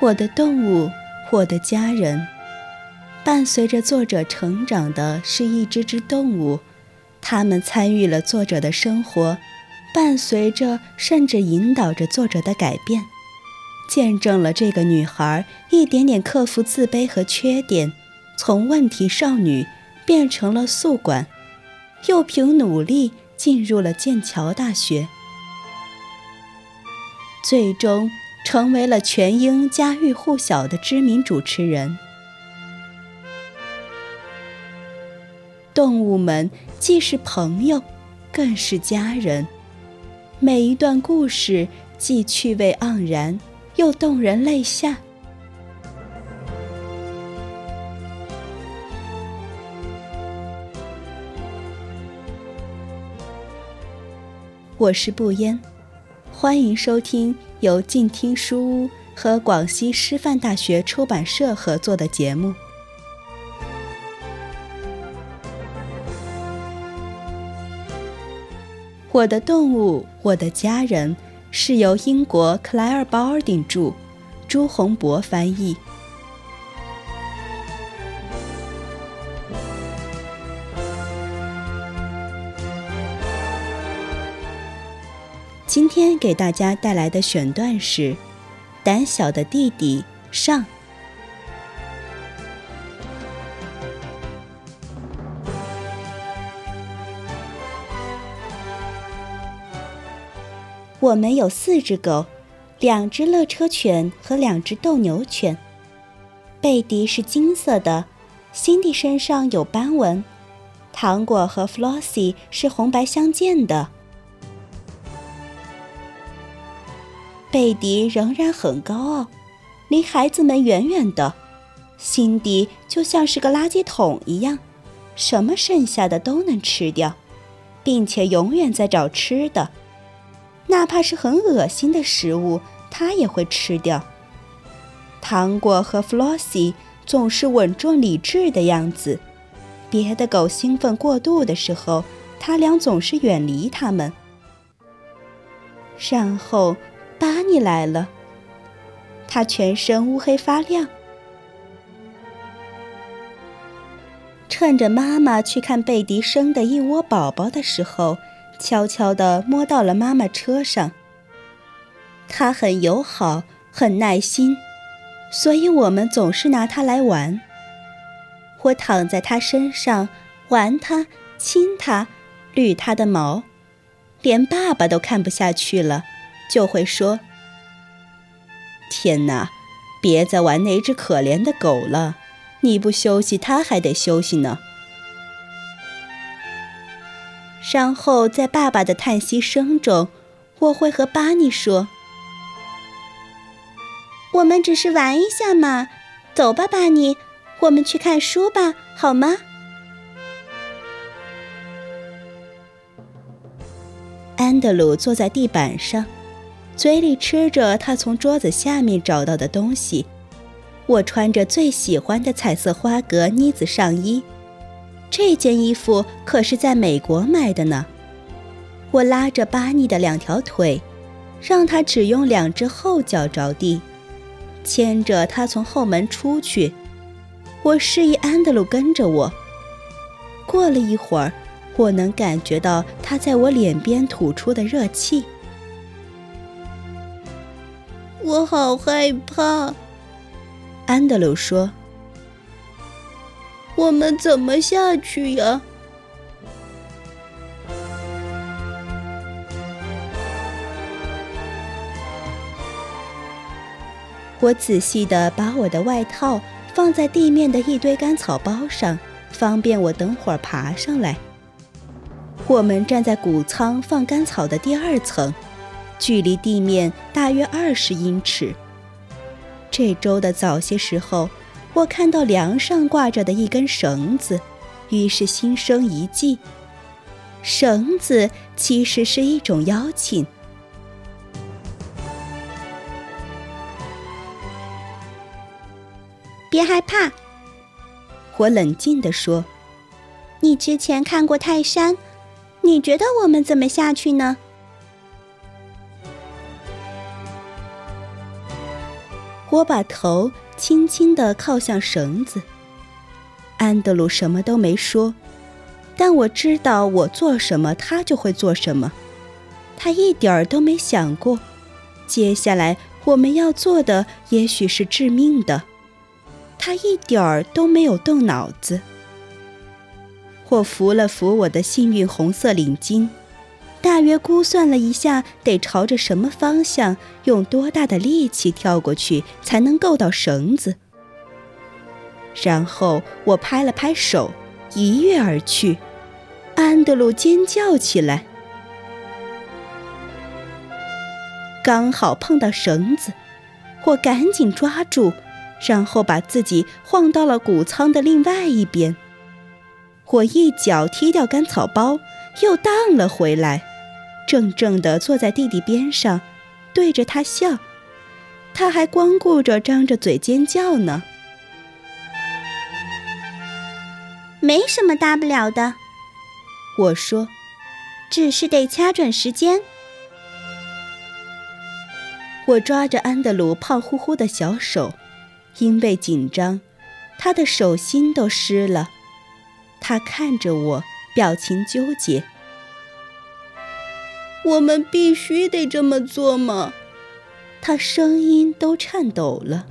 我的动物，我的家人，伴随着作者成长的是一只只动物，它们参与了作者的生活，伴随着甚至引导着作者的改变，见证了这个女孩一点点克服自卑和缺点，从问题少女变成了宿管，又凭努力进入了剑桥大学，最终。成为了全英家喻户晓的知名主持人。动物们既是朋友，更是家人。每一段故事既趣味盎然，又动人泪下。我是不烟。欢迎收听由静听书屋和广西师范大学出版社合作的节目。我的动物，我的家人，是由英国克莱尔·鲍尔顶著，朱宏博翻译。今天给大家带来的选段是《胆小的弟弟》上。我们有四只狗，两只乐车犬和两只斗牛犬。贝迪是金色的，辛迪身上有斑纹，糖果和 Flossy 是红白相间的。贝迪仍然很高傲，离孩子们远远的。辛迪就像是个垃圾桶一样，什么剩下的都能吃掉，并且永远在找吃的，哪怕是很恶心的食物，他也会吃掉。糖果和弗洛西总是稳重理智的样子，别的狗兴奋过度的时候，他俩总是远离它们。然后。巴尼来了，他全身乌黑发亮。趁着妈妈去看贝迪生的一窝宝宝的时候，悄悄地摸到了妈妈车上。他很友好，很耐心，所以我们总是拿他来玩。我躺在他身上，玩他，亲他，捋他的毛，连爸爸都看不下去了。就会说：“天哪，别再玩那只可怜的狗了！你不休息，它还得休息呢。”然后在爸爸的叹息声中，我会和巴尼说：“我们只是玩一下嘛，走吧，巴尼，我们去看书吧，好吗？”安德鲁坐在地板上。嘴里吃着他从桌子下面找到的东西，我穿着最喜欢的彩色花格呢子上衣，这件衣服可是在美国买的呢。我拉着巴尼的两条腿，让他只用两只后脚着地，牵着他从后门出去。我示意安德鲁跟着我。过了一会儿，我能感觉到他在我脸边吐出的热气。我好害怕，安德鲁说：“我们怎么下去呀？”我仔细的把我的外套放在地面的一堆干草包上，方便我等会儿爬上来。我们站在谷仓放干草的第二层。距离地面大约二十英尺。这周的早些时候，我看到梁上挂着的一根绳子，于是心生一计。绳子其实是一种邀请。别害怕，我冷静地说：“你之前看过泰山，你觉得我们怎么下去呢？”我把头轻轻地靠向绳子。安德鲁什么都没说，但我知道我做什么，他就会做什么。他一点儿都没想过，接下来我们要做的也许是致命的。他一点儿都没有动脑子。我扶了扶我的幸运红色领巾，大约估算了一下得朝着什么方向，用多大的力气跳过去才能够到绳子。然后我拍了拍手，一跃而去。安德鲁尖叫起来，刚好碰到绳子，我赶紧抓住，然后把自己晃到了谷仓的另外一边。我一脚踢掉干草包，又荡了回来，怔怔地坐在弟弟边上，对着他笑。他还光顾着张着嘴尖叫呢。没什么大不了的，我说，只是得掐准时间。我抓着安德鲁胖乎乎的小手，因为紧张，他的手心都湿了。他看着我，表情纠结。我们必须得这么做吗？他声音都颤抖了。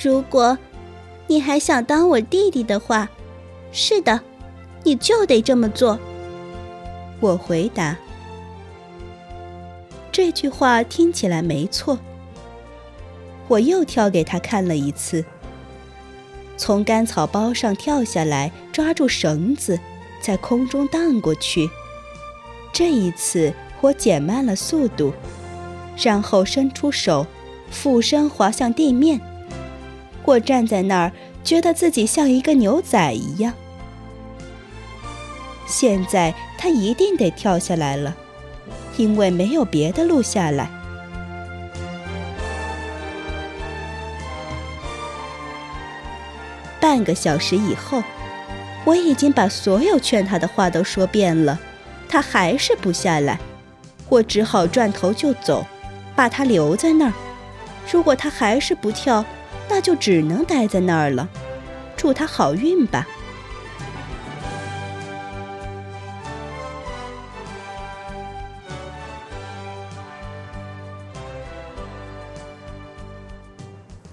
如果，你还想当我弟弟的话，是的，你就得这么做。我回答。这句话听起来没错。我又跳给他看了一次。从干草包上跳下来，抓住绳子，在空中荡过去。这一次我减慢了速度，然后伸出手，俯身滑向地面。我站在那儿，觉得自己像一个牛仔一样。现在他一定得跳下来了，因为没有别的路下来。半个小时以后，我已经把所有劝他的话都说遍了，他还是不下来。我只好转头就走，把他留在那儿。如果他还是不跳，那就只能待在那儿了。祝他好运吧。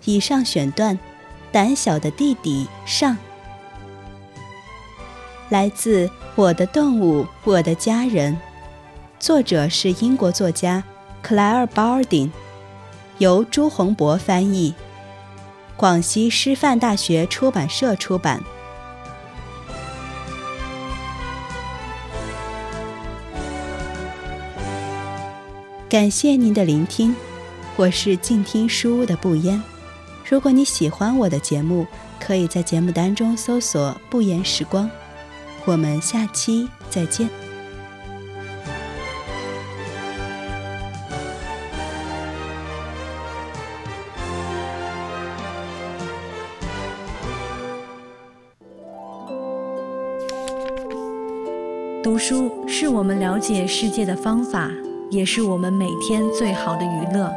以上选段。胆小的弟弟上，来自《我的动物，我的家人》，作者是英国作家克莱尔·鲍尔丁，由朱洪博翻译，广西师范大学出版社出版。感谢您的聆听，我是静听书屋的不言。如果你喜欢我的节目，可以在节目单中搜索“不言时光”。我们下期再见。读书是我们了解世界的方法，也是我们每天最好的娱乐。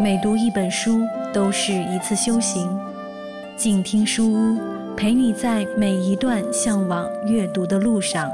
每读一本书。都是一次修行，静听书屋，陪你在每一段向往阅读的路上。